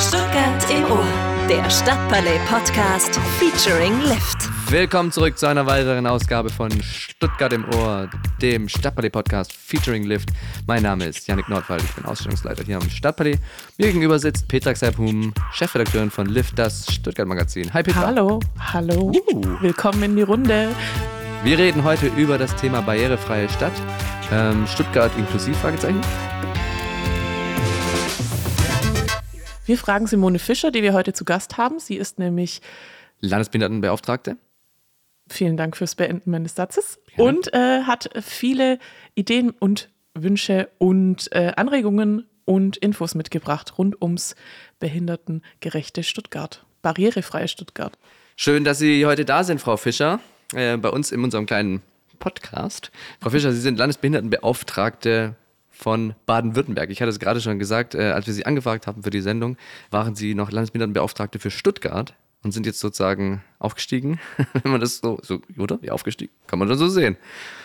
Stuttgart im Ohr, der Stadtpalais Podcast featuring Lift. Willkommen zurück zu einer weiteren Ausgabe von Stuttgart im Ohr, dem Stadtpalais Podcast featuring Lift. Mein Name ist Yannick Nordwald, ich bin Ausstellungsleiter hier am Stadtpalais. Mir gegenüber sitzt Petra Xerphum, Chefredakteurin von Lift, das Stuttgart Magazin. Hi Petra. Hallo, hallo. Uh. Willkommen in die Runde. Wir reden heute über das Thema barrierefreie Stadt. Ähm, Stuttgart inklusiv, Fragezeichen. Wir fragen Simone Fischer, die wir heute zu Gast haben. Sie ist nämlich Landesbehindertenbeauftragte. Vielen Dank fürs Beenden meines Satzes. Ja. Und äh, hat viele Ideen und Wünsche und äh, Anregungen und Infos mitgebracht rund ums behindertengerechte Stuttgart, barrierefreie Stuttgart. Schön, dass Sie heute da sind, Frau Fischer, äh, bei uns in unserem kleinen Podcast. Frau Fischer, Sie sind Landesbehindertenbeauftragte von Baden-Württemberg. Ich hatte es gerade schon gesagt, äh, als wir Sie angefragt haben für die Sendung, waren Sie noch Landesbehindertenbeauftragte für Stuttgart und sind jetzt sozusagen aufgestiegen, wenn man das so, so oder? Wie aufgestiegen? Kann man dann so sehen.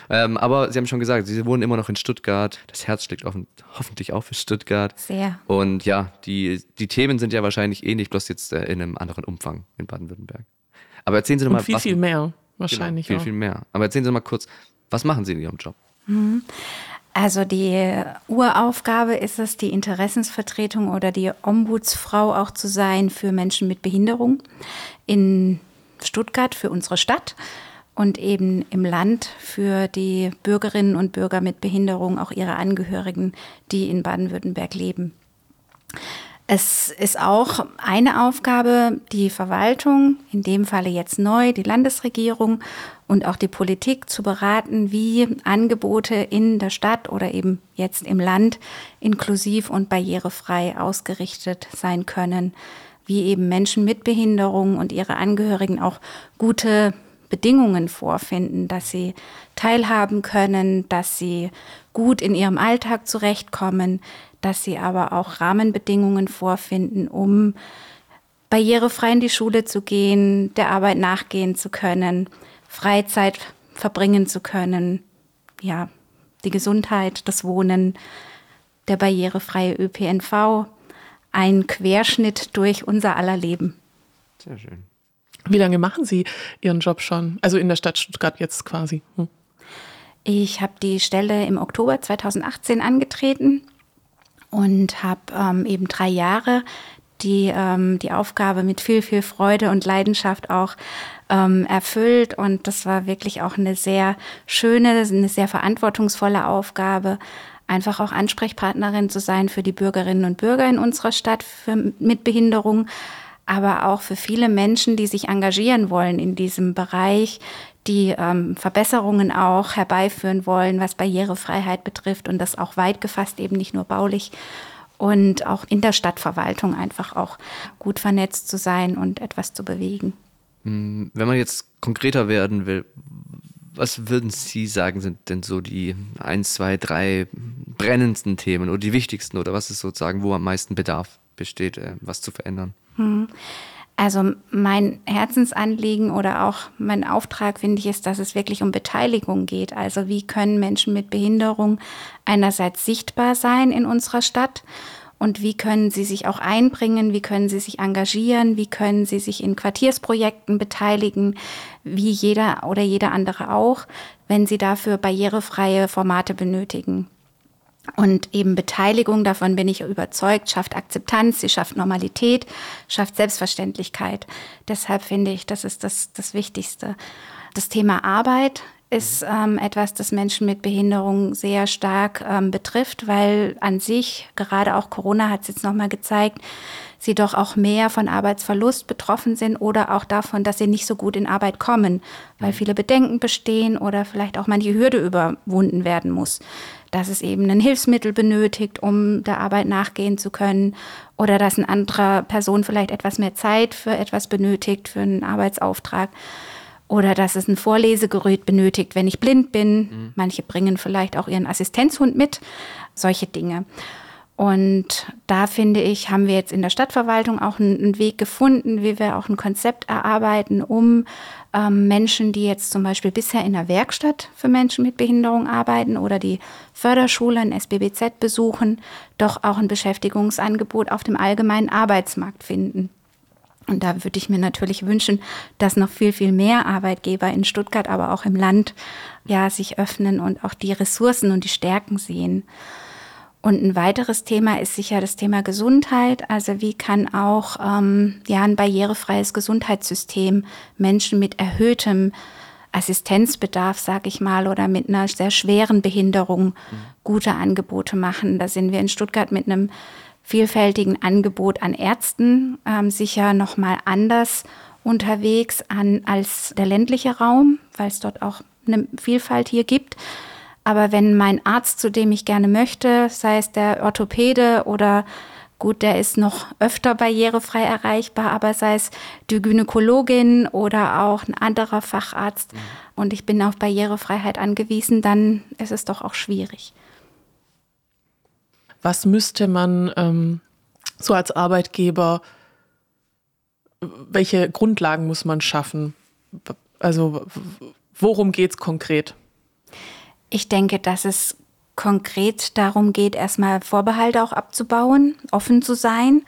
Ähm, aber Sie haben schon gesagt, Sie wohnen immer noch in Stuttgart. Das Herz schlägt offen, hoffentlich auch für Stuttgart. Sehr. Und ja, die, die Themen sind ja wahrscheinlich ähnlich, bloß jetzt äh, in einem anderen Umfang in Baden-Württemberg. Aber erzählen Sie doch mal. Und viel, was, viel mehr, wahrscheinlich. Genau, viel, auch. viel mehr. Aber erzählen Sie mal kurz, was machen Sie in Ihrem Job? Mhm. Also die Uraufgabe ist es, die Interessensvertretung oder die Ombudsfrau auch zu sein für Menschen mit Behinderung in Stuttgart, für unsere Stadt und eben im Land für die Bürgerinnen und Bürger mit Behinderung, auch ihre Angehörigen, die in Baden-Württemberg leben. Es ist auch eine Aufgabe, die Verwaltung, in dem Falle jetzt neu, die Landesregierung und auch die Politik zu beraten, wie Angebote in der Stadt oder eben jetzt im Land inklusiv und barrierefrei ausgerichtet sein können, wie eben Menschen mit Behinderung und ihre Angehörigen auch gute Bedingungen vorfinden, dass sie teilhaben können, dass sie gut in ihrem Alltag zurechtkommen, dass sie aber auch Rahmenbedingungen vorfinden, um barrierefrei in die Schule zu gehen, der Arbeit nachgehen zu können, Freizeit verbringen zu können, ja, die Gesundheit, das Wohnen, der barrierefreie ÖPNV, ein Querschnitt durch unser aller Leben. Sehr schön. Wie lange machen Sie Ihren Job schon? Also in der Stadt Stuttgart jetzt quasi? Hm. Ich habe die Stelle im Oktober 2018 angetreten und habe ähm, eben drei Jahre die, ähm, die Aufgabe mit viel, viel Freude und Leidenschaft auch ähm, erfüllt. Und das war wirklich auch eine sehr schöne, eine sehr verantwortungsvolle Aufgabe, einfach auch Ansprechpartnerin zu sein für die Bürgerinnen und Bürger in unserer Stadt für, mit Behinderung, aber auch für viele Menschen, die sich engagieren wollen in diesem Bereich, die ähm, Verbesserungen auch herbeiführen wollen, was Barrierefreiheit betrifft und das auch weit gefasst, eben nicht nur baulich und auch in der Stadtverwaltung einfach auch gut vernetzt zu sein und etwas zu bewegen. Hm, wenn man jetzt konkreter werden will, was würden Sie sagen, sind denn so die eins, zwei, drei brennendsten Themen oder die wichtigsten oder was ist sozusagen, wo am meisten Bedarf besteht, äh, was zu verändern? Hm. Also mein Herzensanliegen oder auch mein Auftrag, finde ich, ist, dass es wirklich um Beteiligung geht. Also wie können Menschen mit Behinderung einerseits sichtbar sein in unserer Stadt und wie können sie sich auch einbringen, wie können sie sich engagieren, wie können sie sich in Quartiersprojekten beteiligen, wie jeder oder jeder andere auch, wenn sie dafür barrierefreie Formate benötigen. Und eben Beteiligung, davon bin ich überzeugt, schafft Akzeptanz, sie schafft Normalität, schafft Selbstverständlichkeit. Deshalb finde ich, das ist das, das Wichtigste. Das Thema Arbeit ist ähm, etwas, das Menschen mit Behinderung sehr stark ähm, betrifft, weil an sich, gerade auch Corona hat es jetzt nochmal gezeigt, sie doch auch mehr von Arbeitsverlust betroffen sind oder auch davon, dass sie nicht so gut in Arbeit kommen, weil viele Bedenken bestehen oder vielleicht auch manche Hürde überwunden werden muss dass es eben ein Hilfsmittel benötigt, um der Arbeit nachgehen zu können oder dass eine andere Person vielleicht etwas mehr Zeit für etwas benötigt, für einen Arbeitsauftrag oder dass es ein Vorlesegerät benötigt, wenn ich blind bin. Mhm. Manche bringen vielleicht auch ihren Assistenzhund mit, solche Dinge. Und da finde ich, haben wir jetzt in der Stadtverwaltung auch einen, Weg gefunden, wie wir auch ein Konzept erarbeiten, um ähm, Menschen, die jetzt zum Beispiel bisher in der Werkstatt für Menschen mit Behinderung arbeiten oder die Förderschule, ein SBBZ besuchen, doch auch ein Beschäftigungsangebot auf dem allgemeinen Arbeitsmarkt finden. Und da würde ich mir natürlich wünschen, dass noch viel, viel mehr Arbeitgeber in Stuttgart, aber auch im Land, ja, sich öffnen und auch die Ressourcen und die Stärken sehen. Und ein weiteres Thema ist sicher das Thema Gesundheit. Also wie kann auch ähm, ja, ein barrierefreies Gesundheitssystem Menschen mit erhöhtem Assistenzbedarf, sag ich mal, oder mit einer sehr schweren Behinderung gute Angebote machen. Da sind wir in Stuttgart mit einem vielfältigen Angebot an Ärzten ähm, sicher noch mal anders unterwegs an als der ländliche Raum, weil es dort auch eine Vielfalt hier gibt. Aber wenn mein Arzt, zu dem ich gerne möchte, sei es der Orthopäde oder gut, der ist noch öfter barrierefrei erreichbar, aber sei es die Gynäkologin oder auch ein anderer Facharzt mhm. und ich bin auf Barrierefreiheit angewiesen, dann ist es doch auch schwierig. Was müsste man ähm, so als Arbeitgeber, welche Grundlagen muss man schaffen? Also worum geht es konkret? Ich denke, dass es konkret darum geht, erstmal Vorbehalte auch abzubauen, offen zu sein,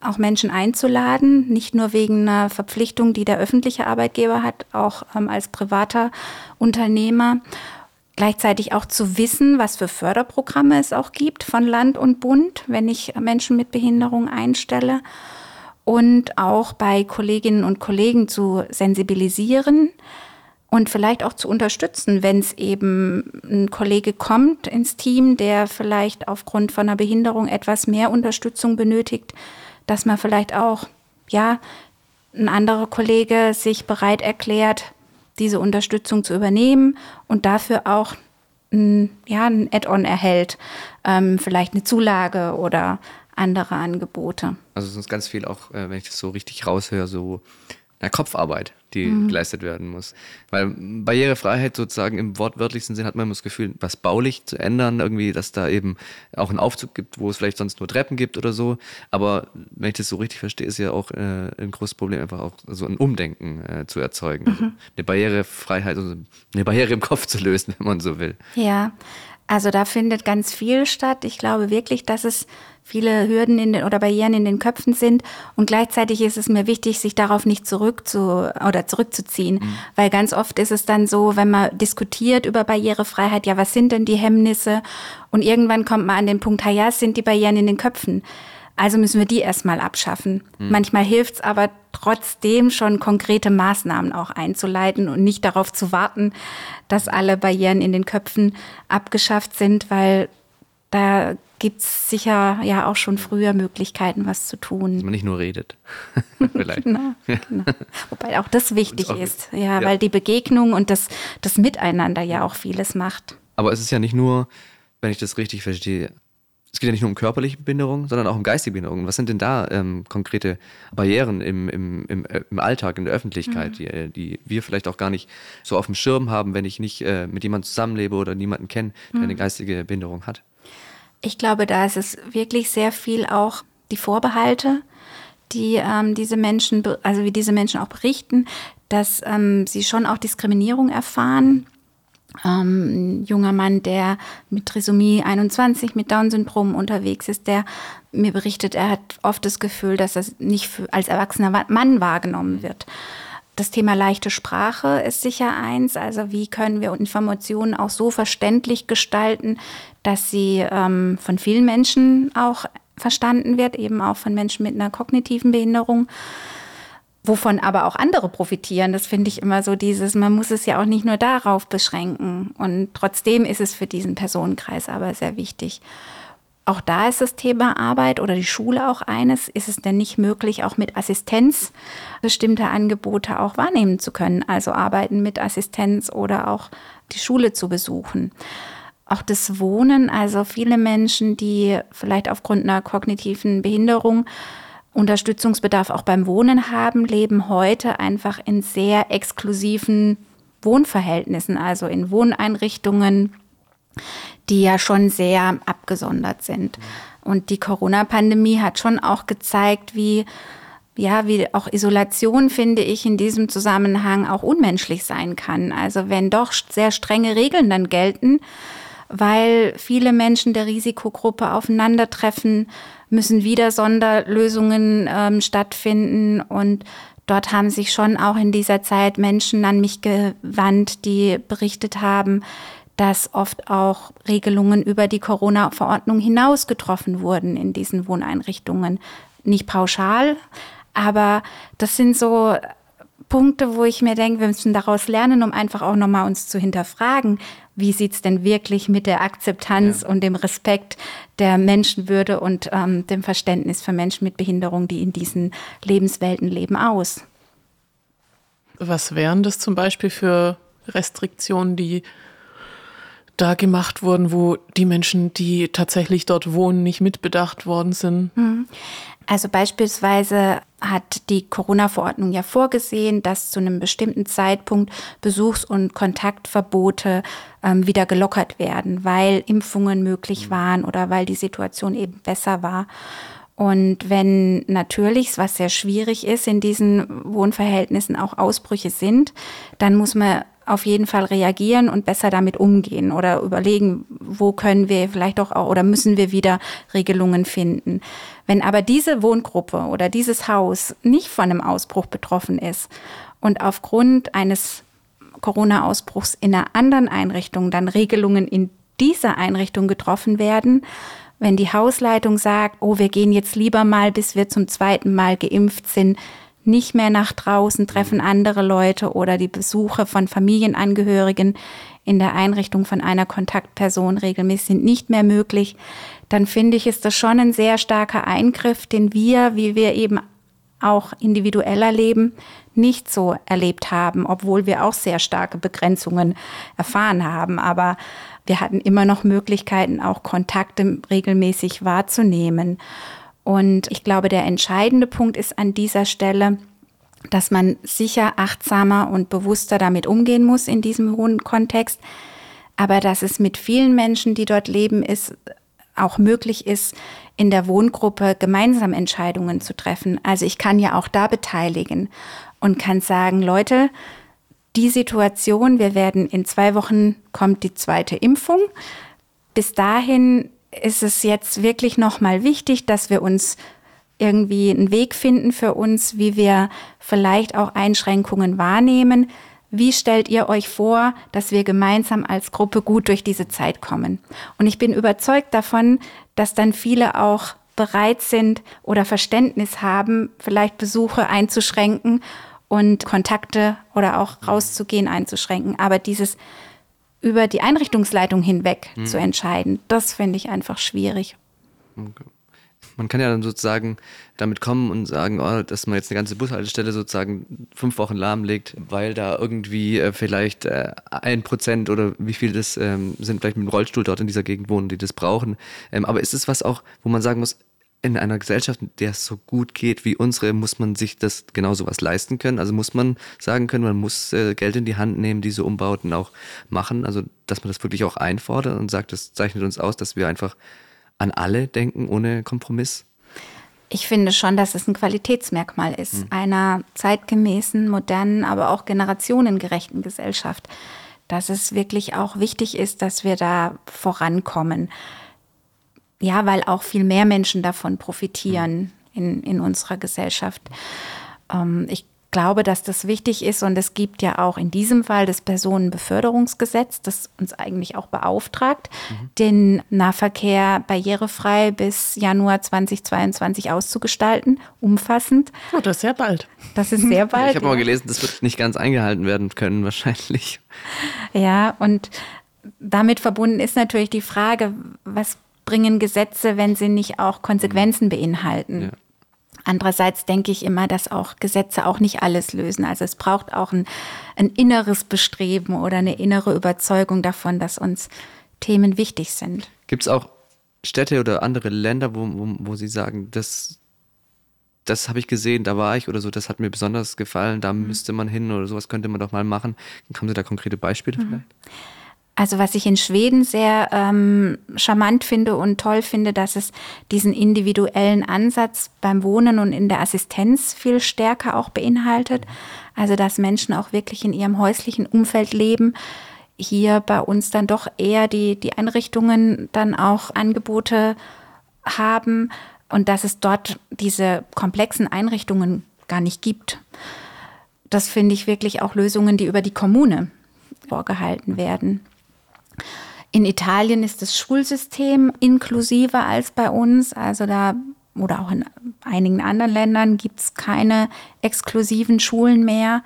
auch Menschen einzuladen, nicht nur wegen einer Verpflichtung, die der öffentliche Arbeitgeber hat, auch ähm, als privater Unternehmer. Gleichzeitig auch zu wissen, was für Förderprogramme es auch gibt von Land und Bund, wenn ich Menschen mit Behinderung einstelle. Und auch bei Kolleginnen und Kollegen zu sensibilisieren, und vielleicht auch zu unterstützen, wenn es eben ein Kollege kommt ins Team, der vielleicht aufgrund von einer Behinderung etwas mehr Unterstützung benötigt, dass man vielleicht auch, ja, ein anderer Kollege sich bereit erklärt, diese Unterstützung zu übernehmen und dafür auch ein, ja, ein Add-on erhält, ähm, vielleicht eine Zulage oder andere Angebote. Also ist ganz viel auch, äh, wenn ich das so richtig raushöre, so na, Kopfarbeit, die mhm. geleistet werden muss. Weil Barrierefreiheit sozusagen im wortwörtlichsten Sinn hat man das Gefühl, was baulich zu ändern, irgendwie, dass da eben auch einen Aufzug gibt, wo es vielleicht sonst nur Treppen gibt oder so. Aber wenn ich das so richtig verstehe, ist ja auch äh, ein großes Problem, einfach auch so ein Umdenken äh, zu erzeugen. Also mhm. Also eine Barrierefreiheit, also eine Barriere im Kopf zu lösen, wenn man so will. Ja, also da findet ganz viel statt. Ich glaube wirklich, dass es viele Hürden in den, oder Barrieren in den Köpfen sind. Und gleichzeitig ist es mir wichtig, sich darauf nicht zurück zu, oder zurückzuziehen. Mhm. Weil ganz oft ist es dann so, wenn man diskutiert über Barrierefreiheit, ja, was sind denn die Hemmnisse? Und irgendwann kommt man an den Punkt, ja, es sind die Barrieren in den Köpfen. Also müssen wir die erstmal abschaffen. Mhm. Manchmal hilft es aber trotzdem schon konkrete Maßnahmen auch einzuleiten und nicht darauf zu warten, dass alle Barrieren in den Köpfen abgeschafft sind, weil da gibt es sicher ja auch schon früher Möglichkeiten, was zu tun. Dass man nicht nur redet. Vielleicht. genau, genau. Wobei auch das wichtig auch ist, ja, ja, weil die Begegnung und das, das Miteinander ja auch vieles macht. Aber es ist ja nicht nur, wenn ich das richtig verstehe, es geht ja nicht nur um körperliche Behinderung, sondern auch um geistige Behinderung. Was sind denn da ähm, konkrete Barrieren im, im, im, äh, im, Alltag, in der Öffentlichkeit, mhm. die, äh, die, wir vielleicht auch gar nicht so auf dem Schirm haben, wenn ich nicht äh, mit jemandem zusammenlebe oder niemanden kenne, der mhm. eine geistige Behinderung hat? Ich glaube, da ist es wirklich sehr viel auch die Vorbehalte, die ähm, diese Menschen, also wie diese Menschen auch berichten, dass ähm, sie schon auch Diskriminierung erfahren ähm, ein junger Mann, der mit Trisomie 21 mit Down-Syndrom unterwegs ist, der mir berichtet, er hat oft das Gefühl, dass er nicht als erwachsener Mann wahrgenommen wird. Das Thema leichte Sprache ist sicher eins. Also wie können wir Informationen auch so verständlich gestalten, dass sie ähm, von vielen Menschen auch verstanden wird, eben auch von Menschen mit einer kognitiven Behinderung wovon aber auch andere profitieren. Das finde ich immer so dieses, man muss es ja auch nicht nur darauf beschränken. Und trotzdem ist es für diesen Personenkreis aber sehr wichtig. Auch da ist das Thema Arbeit oder die Schule auch eines. Ist es denn nicht möglich, auch mit Assistenz bestimmte Angebote auch wahrnehmen zu können? Also arbeiten mit Assistenz oder auch die Schule zu besuchen. Auch das Wohnen, also viele Menschen, die vielleicht aufgrund einer kognitiven Behinderung Unterstützungsbedarf auch beim Wohnen haben, leben heute einfach in sehr exklusiven Wohnverhältnissen, also in Wohneinrichtungen, die ja schon sehr abgesondert sind. Und die Corona-Pandemie hat schon auch gezeigt, wie ja, wie auch Isolation, finde ich, in diesem Zusammenhang auch unmenschlich sein kann. Also wenn doch sehr strenge Regeln dann gelten, weil viele Menschen der Risikogruppe aufeinandertreffen, müssen wieder Sonderlösungen ähm, stattfinden und Dort haben sich schon auch in dieser Zeit Menschen an mich gewandt, die berichtet haben, dass oft auch Regelungen über die Corona-Verordnung hinaus getroffen wurden in diesen Wohneinrichtungen. Nicht pauschal, aber das sind so Punkte, wo ich mir denke, wir müssen daraus lernen, um einfach auch nochmal uns zu hinterfragen, wie sieht es denn wirklich mit der Akzeptanz ja. und dem Respekt der Menschenwürde und ähm, dem Verständnis für Menschen mit Behinderung, die in diesen Lebenswelten leben, aus. Was wären das zum Beispiel für Restriktionen, die da gemacht wurden, wo die Menschen, die tatsächlich dort wohnen, nicht mitbedacht worden sind? Mhm. Also beispielsweise hat die Corona-Verordnung ja vorgesehen, dass zu einem bestimmten Zeitpunkt Besuchs- und Kontaktverbote ähm, wieder gelockert werden, weil Impfungen möglich mhm. waren oder weil die Situation eben besser war. Und wenn natürlich, was sehr schwierig ist, in diesen Wohnverhältnissen auch Ausbrüche sind, dann muss man auf jeden Fall reagieren und besser damit umgehen oder überlegen, wo können wir vielleicht auch oder müssen wir wieder Regelungen finden. Wenn aber diese Wohngruppe oder dieses Haus nicht von einem Ausbruch betroffen ist und aufgrund eines Corona-Ausbruchs in einer anderen Einrichtung dann Regelungen in dieser Einrichtung getroffen werden, wenn die Hausleitung sagt, oh, wir gehen jetzt lieber mal, bis wir zum zweiten Mal geimpft sind, nicht mehr nach draußen, treffen andere Leute oder die Besuche von Familienangehörigen in der Einrichtung von einer Kontaktperson regelmäßig sind nicht mehr möglich, dann finde ich, ist das schon ein sehr starker Eingriff, den wir, wie wir eben auch individueller leben, nicht so erlebt haben, obwohl wir auch sehr starke Begrenzungen erfahren haben. Aber wir hatten immer noch Möglichkeiten, auch Kontakte regelmäßig wahrzunehmen. Und ich glaube, der entscheidende Punkt ist an dieser Stelle, dass man sicher achtsamer und bewusster damit umgehen muss in diesem hohen Kontext, aber dass es mit vielen Menschen, die dort leben, ist, auch möglich ist, in der Wohngruppe gemeinsam Entscheidungen zu treffen. Also ich kann ja auch da beteiligen und kann sagen, Leute, die Situation, wir werden in zwei Wochen kommt die zweite Impfung. Bis dahin ist es jetzt wirklich nochmal wichtig, dass wir uns irgendwie einen Weg finden für uns, wie wir vielleicht auch Einschränkungen wahrnehmen. Wie stellt ihr euch vor, dass wir gemeinsam als Gruppe gut durch diese Zeit kommen? Und ich bin überzeugt davon, dass dann viele auch bereit sind oder Verständnis haben, vielleicht Besuche einzuschränken und Kontakte oder auch rauszugehen einzuschränken. Aber dieses über die Einrichtungsleitung hinweg mhm. zu entscheiden. Das finde ich einfach schwierig. Okay. Man kann ja dann sozusagen damit kommen und sagen, oh, dass man jetzt eine ganze Bushaltestelle sozusagen fünf Wochen lahmlegt, weil da irgendwie äh, vielleicht äh, ein Prozent oder wie viel das ähm, sind, vielleicht mit dem Rollstuhl dort in dieser Gegend wohnen, die das brauchen. Ähm, aber ist es was auch, wo man sagen muss, in einer Gesellschaft, in der es so gut geht wie unsere, muss man sich das genau sowas leisten können. Also muss man sagen können, man muss äh, Geld in die Hand nehmen, diese Umbauten auch machen. Also dass man das wirklich auch einfordert und sagt, das zeichnet uns aus, dass wir einfach an alle denken, ohne Kompromiss. Ich finde schon, dass es ein Qualitätsmerkmal ist hm. einer zeitgemäßen, modernen, aber auch generationengerechten Gesellschaft. Dass es wirklich auch wichtig ist, dass wir da vorankommen. Ja, weil auch viel mehr Menschen davon profitieren in, in unserer Gesellschaft. Ähm, ich glaube, dass das wichtig ist und es gibt ja auch in diesem Fall das Personenbeförderungsgesetz, das uns eigentlich auch beauftragt, mhm. den Nahverkehr barrierefrei bis Januar 2022 auszugestalten, umfassend. Oh, das ist sehr bald. Das ist sehr bald. Ich habe mal gelesen, das wird nicht ganz eingehalten werden können wahrscheinlich. Ja, und damit verbunden ist natürlich die Frage, was bringen Gesetze, wenn sie nicht auch Konsequenzen beinhalten. Ja. Andererseits denke ich immer, dass auch Gesetze auch nicht alles lösen. Also es braucht auch ein, ein inneres Bestreben oder eine innere Überzeugung davon, dass uns Themen wichtig sind. Gibt es auch Städte oder andere Länder, wo, wo, wo Sie sagen, das, das habe ich gesehen, da war ich oder so, das hat mir besonders gefallen, da mhm. müsste man hin oder sowas könnte man doch mal machen. Haben Sie da konkrete Beispiele mhm. vielleicht? Also was ich in Schweden sehr ähm, charmant finde und toll finde, dass es diesen individuellen Ansatz beim Wohnen und in der Assistenz viel stärker auch beinhaltet. Also dass Menschen auch wirklich in ihrem häuslichen Umfeld leben. Hier bei uns dann doch eher die, die Einrichtungen dann auch Angebote haben und dass es dort diese komplexen Einrichtungen gar nicht gibt. Das finde ich wirklich auch Lösungen, die über die Kommune vorgehalten werden. In Italien ist das Schulsystem inklusiver als bei uns. Also da oder auch in einigen anderen Ländern gibt es keine exklusiven Schulen mehr.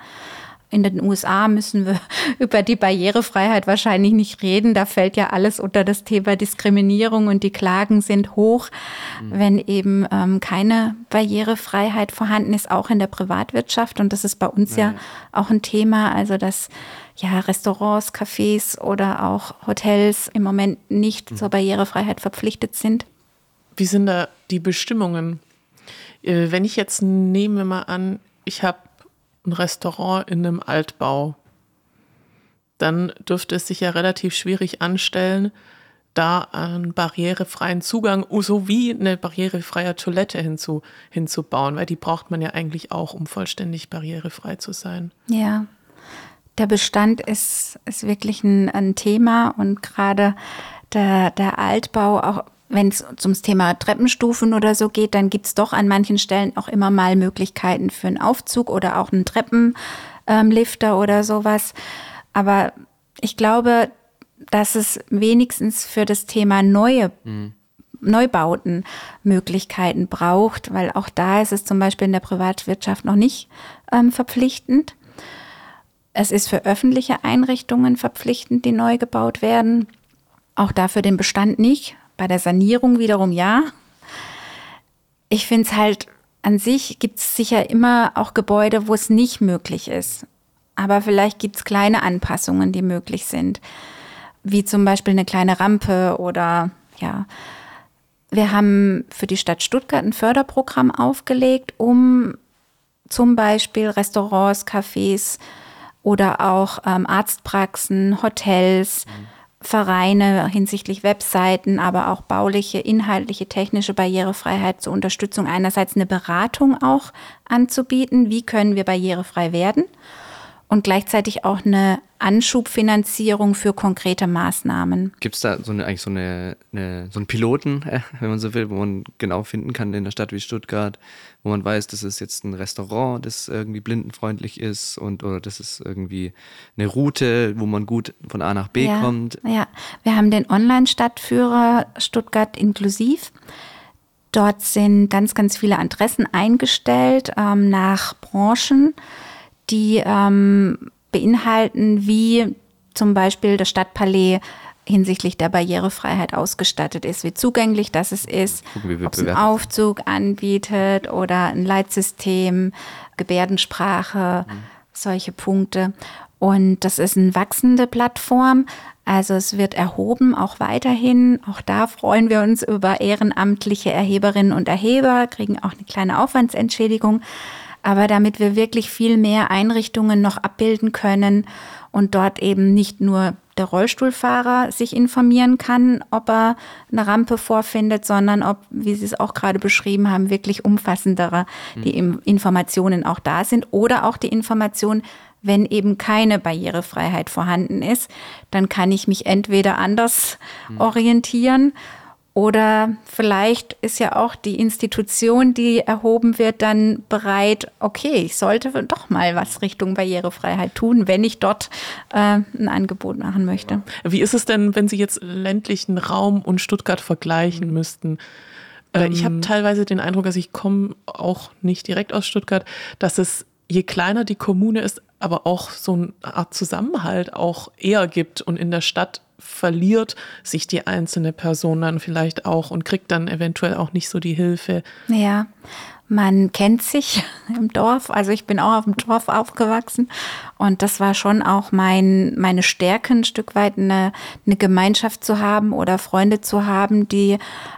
In den USA müssen wir über die Barrierefreiheit wahrscheinlich nicht reden. Da fällt ja alles unter das Thema Diskriminierung und die Klagen sind hoch, mhm. wenn eben ähm, keine Barrierefreiheit vorhanden ist, auch in der Privatwirtschaft. Und das ist bei uns ja, ja auch ein Thema. Also dass ja, Restaurants, Cafés oder auch Hotels im Moment nicht mhm. zur Barrierefreiheit verpflichtet sind. Wie sind da die Bestimmungen? Äh, wenn ich jetzt nehme mal an, ich habe ein Restaurant in einem Altbau, dann dürfte es sich ja relativ schwierig anstellen, da einen barrierefreien Zugang sowie eine barrierefreie Toilette hinzu, hinzubauen, weil die braucht man ja eigentlich auch, um vollständig barrierefrei zu sein. Ja, der Bestand ist, ist wirklich ein, ein Thema und gerade der, der Altbau, auch wenn es zum Thema Treppenstufen oder so geht, dann gibt es doch an manchen Stellen auch immer mal Möglichkeiten für einen Aufzug oder auch einen Treppenlifter ähm, oder sowas. Aber ich glaube, dass es wenigstens für das Thema neue mhm. Neubauten Möglichkeiten braucht, weil auch da ist es zum Beispiel in der Privatwirtschaft noch nicht ähm, verpflichtend. Es ist für öffentliche Einrichtungen verpflichtend, die neu gebaut werden. Auch dafür den Bestand nicht. Bei der Sanierung wiederum ja. Ich finde es halt, an sich gibt es sicher immer auch Gebäude, wo es nicht möglich ist. Aber vielleicht gibt es kleine Anpassungen, die möglich sind. Wie zum Beispiel eine kleine Rampe oder ja. Wir haben für die Stadt Stuttgart ein Förderprogramm aufgelegt, um zum Beispiel Restaurants, Cafés, oder auch ähm, Arztpraxen, Hotels, mhm. Vereine hinsichtlich Webseiten, aber auch bauliche, inhaltliche, technische Barrierefreiheit zur Unterstützung einerseits eine Beratung auch anzubieten, wie können wir barrierefrei werden und gleichzeitig auch eine Anschubfinanzierung für konkrete Maßnahmen. Gibt es da so eine, eigentlich so, eine, eine, so einen Piloten, äh, wenn man so will, wo man genau finden kann in einer Stadt wie Stuttgart, wo man weiß, das ist jetzt ein Restaurant, das irgendwie blindenfreundlich ist und oder das ist irgendwie eine Route, wo man gut von A nach B ja, kommt? Ja, wir haben den Online-Stadtführer Stuttgart inklusiv. Dort sind ganz, ganz viele Adressen eingestellt ähm, nach Branchen die ähm, beinhalten, wie zum Beispiel das Stadtpalais hinsichtlich der Barrierefreiheit ausgestattet ist, wie zugänglich das es ist, ob es einen Aufzug anbietet oder ein Leitsystem, Gebärdensprache, mhm. solche Punkte. Und das ist eine wachsende Plattform. Also es wird erhoben, auch weiterhin. Auch da freuen wir uns über ehrenamtliche Erheberinnen und Erheber, kriegen auch eine kleine Aufwandsentschädigung aber damit wir wirklich viel mehr Einrichtungen noch abbilden können und dort eben nicht nur der Rollstuhlfahrer sich informieren kann, ob er eine Rampe vorfindet, sondern ob, wie Sie es auch gerade beschrieben haben, wirklich umfassendere mhm. die Informationen auch da sind oder auch die Information, wenn eben keine Barrierefreiheit vorhanden ist, dann kann ich mich entweder anders mhm. orientieren oder vielleicht ist ja auch die Institution, die erhoben wird, dann bereit, okay, ich sollte doch mal was Richtung Barrierefreiheit tun, wenn ich dort äh, ein Angebot machen möchte. Wie ist es denn, wenn Sie jetzt ländlichen Raum und Stuttgart vergleichen müssten? Ähm, ich habe teilweise den Eindruck, dass ich komme auch nicht direkt aus Stuttgart, dass es je kleiner die Kommune ist, aber auch so eine Art Zusammenhalt auch eher gibt und in der Stadt verliert sich die einzelne Person dann vielleicht auch und kriegt dann eventuell auch nicht so die Hilfe. Ja, man kennt sich im Dorf. Also ich bin auch auf dem Dorf aufgewachsen und das war schon auch mein, meine Stärke, ein Stück weit eine, eine Gemeinschaft zu haben oder Freunde zu haben, die,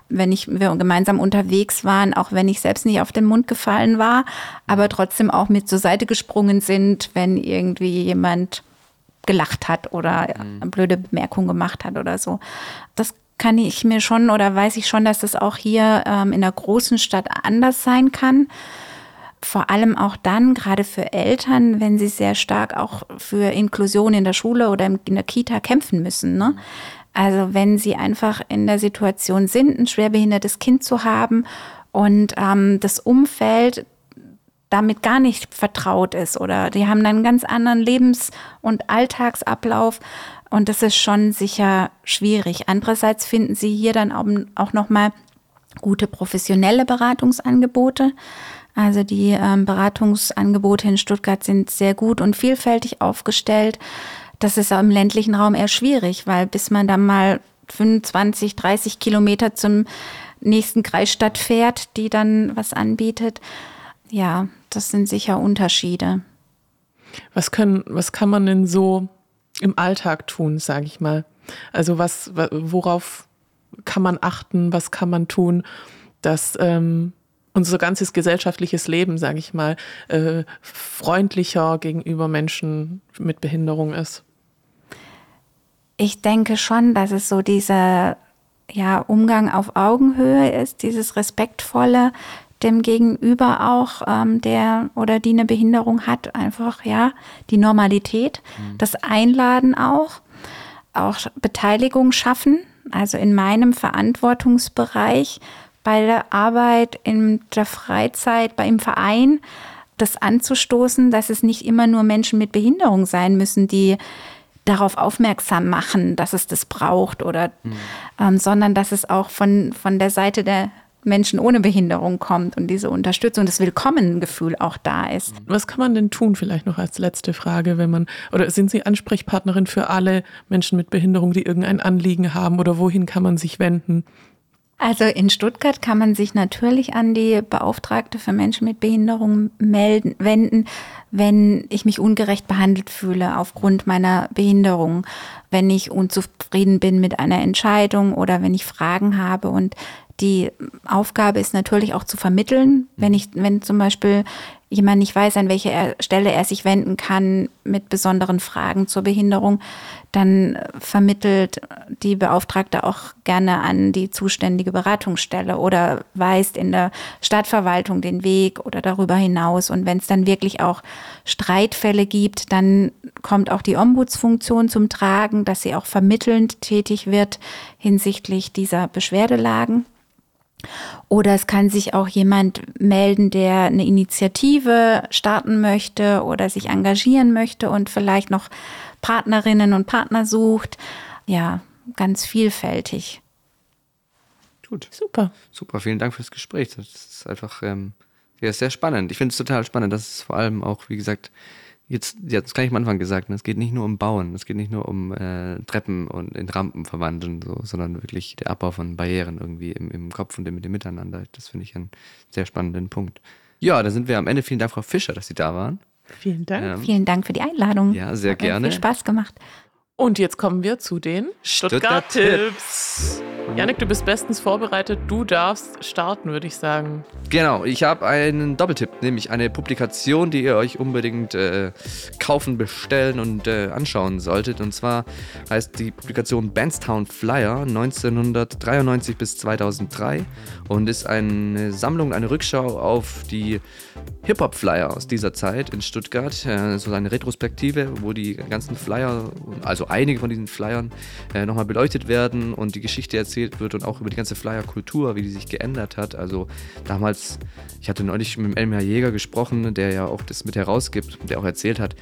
wenn ich, wir gemeinsam unterwegs waren, auch wenn ich selbst nicht auf den Mund gefallen war, aber trotzdem auch mit zur Seite gesprungen sind, wenn irgendwie jemand gelacht hat oder eine blöde Bemerkung gemacht hat oder so. Das kann ich mir schon oder weiß ich schon, dass das auch hier ähm, in der großen Stadt anders sein kann. Vor allem auch dann, gerade für Eltern, wenn sie sehr stark auch für Inklusion in der Schule oder in der Kita kämpfen müssen. Ne? Also wenn sie einfach in der Situation sind, ein schwerbehindertes Kind zu haben und ähm, das Umfeld damit gar nicht vertraut ist oder die haben einen ganz anderen Lebens- und Alltagsablauf und das ist schon sicher schwierig. Andererseits finden sie hier dann auch, auch nochmal gute professionelle Beratungsangebote. Also die ähm, Beratungsangebote in Stuttgart sind sehr gut und vielfältig aufgestellt. Das ist im ländlichen Raum eher schwierig, weil bis man dann mal 25, 30 Kilometer zum nächsten Kreisstadt fährt, die dann was anbietet, ja, das sind sicher Unterschiede. Was, können, was kann man denn so im Alltag tun, sage ich mal? Also was, worauf kann man achten, was kann man tun, dass ähm, unser ganzes gesellschaftliches Leben, sage ich mal, äh, freundlicher gegenüber Menschen mit Behinderung ist? Ich denke schon, dass es so dieser ja, Umgang auf Augenhöhe ist, dieses respektvolle, dem Gegenüber auch, ähm, der oder die eine Behinderung hat, einfach ja die Normalität, mhm. das Einladen auch, auch Beteiligung schaffen. Also in meinem Verantwortungsbereich bei der Arbeit, in der Freizeit, bei im Verein, das anzustoßen, dass es nicht immer nur Menschen mit Behinderung sein müssen, die darauf aufmerksam machen, dass es das braucht oder, mhm. ähm, sondern dass es auch von, von der Seite der Menschen ohne Behinderung kommt und diese Unterstützung, das Willkommengefühl auch da ist. Was kann man denn tun, vielleicht noch als letzte Frage, wenn man, oder sind Sie Ansprechpartnerin für alle Menschen mit Behinderung, die irgendein Anliegen haben oder wohin kann man sich wenden? Also in Stuttgart kann man sich natürlich an die Beauftragte für Menschen mit Behinderung melden, wenden, wenn ich mich ungerecht behandelt fühle aufgrund meiner Behinderung, wenn ich unzufrieden bin mit einer Entscheidung oder wenn ich Fragen habe. Und die Aufgabe ist natürlich auch zu vermitteln, wenn ich, wenn zum Beispiel jemand nicht weiß, an welche Stelle er sich wenden kann mit besonderen Fragen zur Behinderung, dann vermittelt die Beauftragte auch gerne an die zuständige Beratungsstelle oder weist in der Stadtverwaltung den Weg oder darüber hinaus. Und wenn es dann wirklich auch Streitfälle gibt, dann kommt auch die Ombudsfunktion zum Tragen, dass sie auch vermittelnd tätig wird hinsichtlich dieser Beschwerdelagen. Oder es kann sich auch jemand melden, der eine Initiative starten möchte oder sich engagieren möchte und vielleicht noch Partnerinnen und Partner sucht. Ja, ganz vielfältig. Gut. Super. Super, vielen Dank fürs Gespräch. Das ist einfach ähm, ja, sehr spannend. Ich finde es total spannend, dass es vor allem auch, wie gesagt, jetzt, jetzt kann ich am Anfang gesagt, ne, es geht nicht nur um Bauen, es geht nicht nur um äh, Treppen und in Rampen verwandeln, so, sondern wirklich der Abbau von Barrieren irgendwie im, im Kopf und mit dem Miteinander. Das finde ich einen sehr spannenden Punkt. Ja, da sind wir am Ende. Vielen Dank, Frau Fischer, dass Sie da waren. Vielen Dank. Ähm, Vielen Dank für die Einladung. Ja, sehr Hat gerne. Viel Spaß gemacht. Und jetzt kommen wir zu den Stuttgart-Tipps. Janik, du bist bestens vorbereitet. Du darfst starten, würde ich sagen. Genau, ich habe einen Doppeltipp, nämlich eine Publikation, die ihr euch unbedingt äh, kaufen, bestellen und äh, anschauen solltet. Und zwar heißt die Publikation Bandstown Flyer 1993 bis 2003 und ist eine Sammlung, eine Rückschau auf die Hip-Hop-Flyer aus dieser Zeit in Stuttgart. Äh, so eine Retrospektive, wo die ganzen Flyer, also einige von diesen Flyern, äh, nochmal beleuchtet werden und die Geschichte erzählt wird und auch über die ganze Flyer-Kultur, wie die sich geändert hat. Also damals, ich hatte neulich mit Elmar Jäger gesprochen, der ja auch das mit herausgibt, der auch erzählt hat,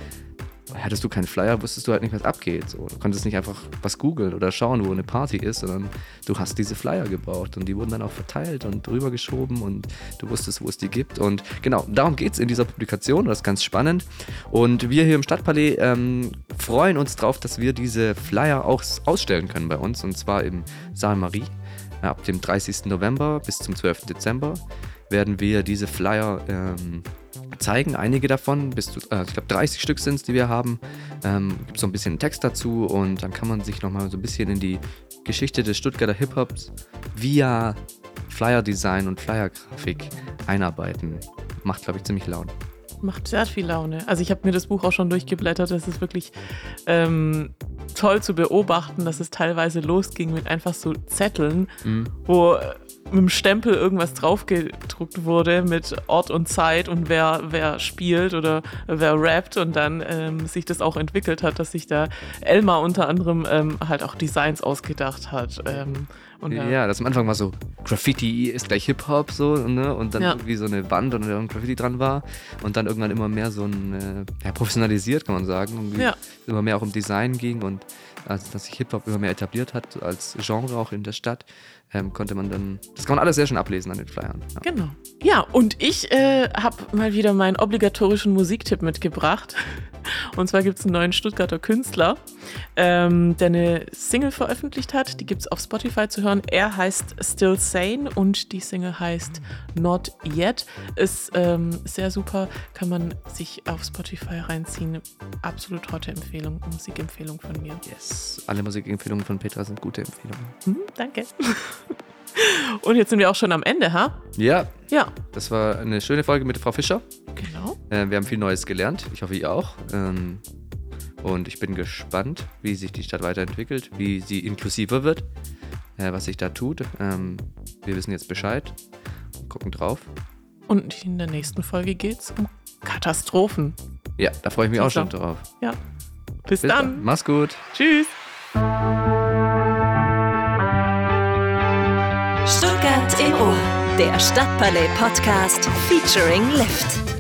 hattest du keinen Flyer, wusstest du halt nicht, was abgeht. So. Du konntest nicht einfach was googeln oder schauen, wo eine Party ist, sondern du hast diese Flyer gebraucht und die wurden dann auch verteilt und drüber geschoben und du wusstest, wo es die gibt. Und genau, darum geht es in dieser Publikation, das ist ganz spannend. Und wir hier im Stadtpalais ähm, freuen uns darauf, dass wir diese Flyer auch ausstellen können bei uns und zwar im Saal Marie äh, ab dem 30. November bis zum 12. Dezember werden wir diese Flyer ähm, zeigen, einige davon, bis zu, äh, ich glaube 30 Stück sind es, die wir haben. Ähm, Gibt so ein bisschen Text dazu und dann kann man sich nochmal so ein bisschen in die Geschichte des Stuttgarter Hip-Hops via Flyer-Design und Flyer-Grafik einarbeiten. Macht, glaube ich, ziemlich Laune. macht sehr viel Laune. Also ich habe mir das Buch auch schon durchgeblättert. Das ist wirklich ähm, toll zu beobachten, dass es teilweise losging mit einfach so Zetteln, Mhm. wo mit dem Stempel irgendwas draufgedruckt wurde mit Ort und Zeit und wer, wer spielt oder wer rappt und dann ähm, sich das auch entwickelt hat, dass sich da Elmar unter anderem ähm, halt auch Designs ausgedacht hat. Ähm, und da- Ja, das am Anfang war so, Graffiti ist gleich Hip-Hop so, ne? Und dann Ja. irgendwie so eine Wand und ein Graffiti dran war. Und dann irgendwann immer mehr so ein, äh, ja, professionalisiert, kann man sagen. Ja. Immer mehr auch um Design ging und also, dass sich Hip-Hop immer mehr etabliert hat als Genre auch in der Stadt, ähm, konnte man dann, das kann man alles sehr schön ablesen an den Flyern. Ja. Genau. Ja, und ich äh, habe mal wieder meinen obligatorischen Musiktipp mitgebracht. Und zwar gibt es einen neuen Stuttgarter Künstler, ähm, der eine Single veröffentlicht hat. Die gibt es auf Spotify zu hören. Er heißt Still Sane und die Single heißt Not Yet. Ist ähm, sehr super, kann man sich auf Spotify reinziehen. Absolut heute Empfehlung, Musikempfehlung von mir. Yes. Alle Musikempfehlungen von Petra sind gute Empfehlungen. Hm, danke. Und jetzt sind wir auch schon am Ende, ha? Ja, Ja, das war eine schöne Folge mit Frau Fischer. genau. Äh, wir haben viel Neues gelernt. Ich hoffe, ihr auch. Ähm, und ich bin gespannt, wie sich die Stadt weiterentwickelt, wie sie inklusiver wird, äh, was sich da tut. Ähm, wir wissen jetzt Bescheid gucken drauf. Und in der nächsten Folge geht es um Katastrophen. Ja, da freue ich mich auch schon drauf. Ja. Bis, Bis dann. Mach's gut. Tschüss. Stuttgart im Ohr. Der Stadtpalais Podcast featuring Lift.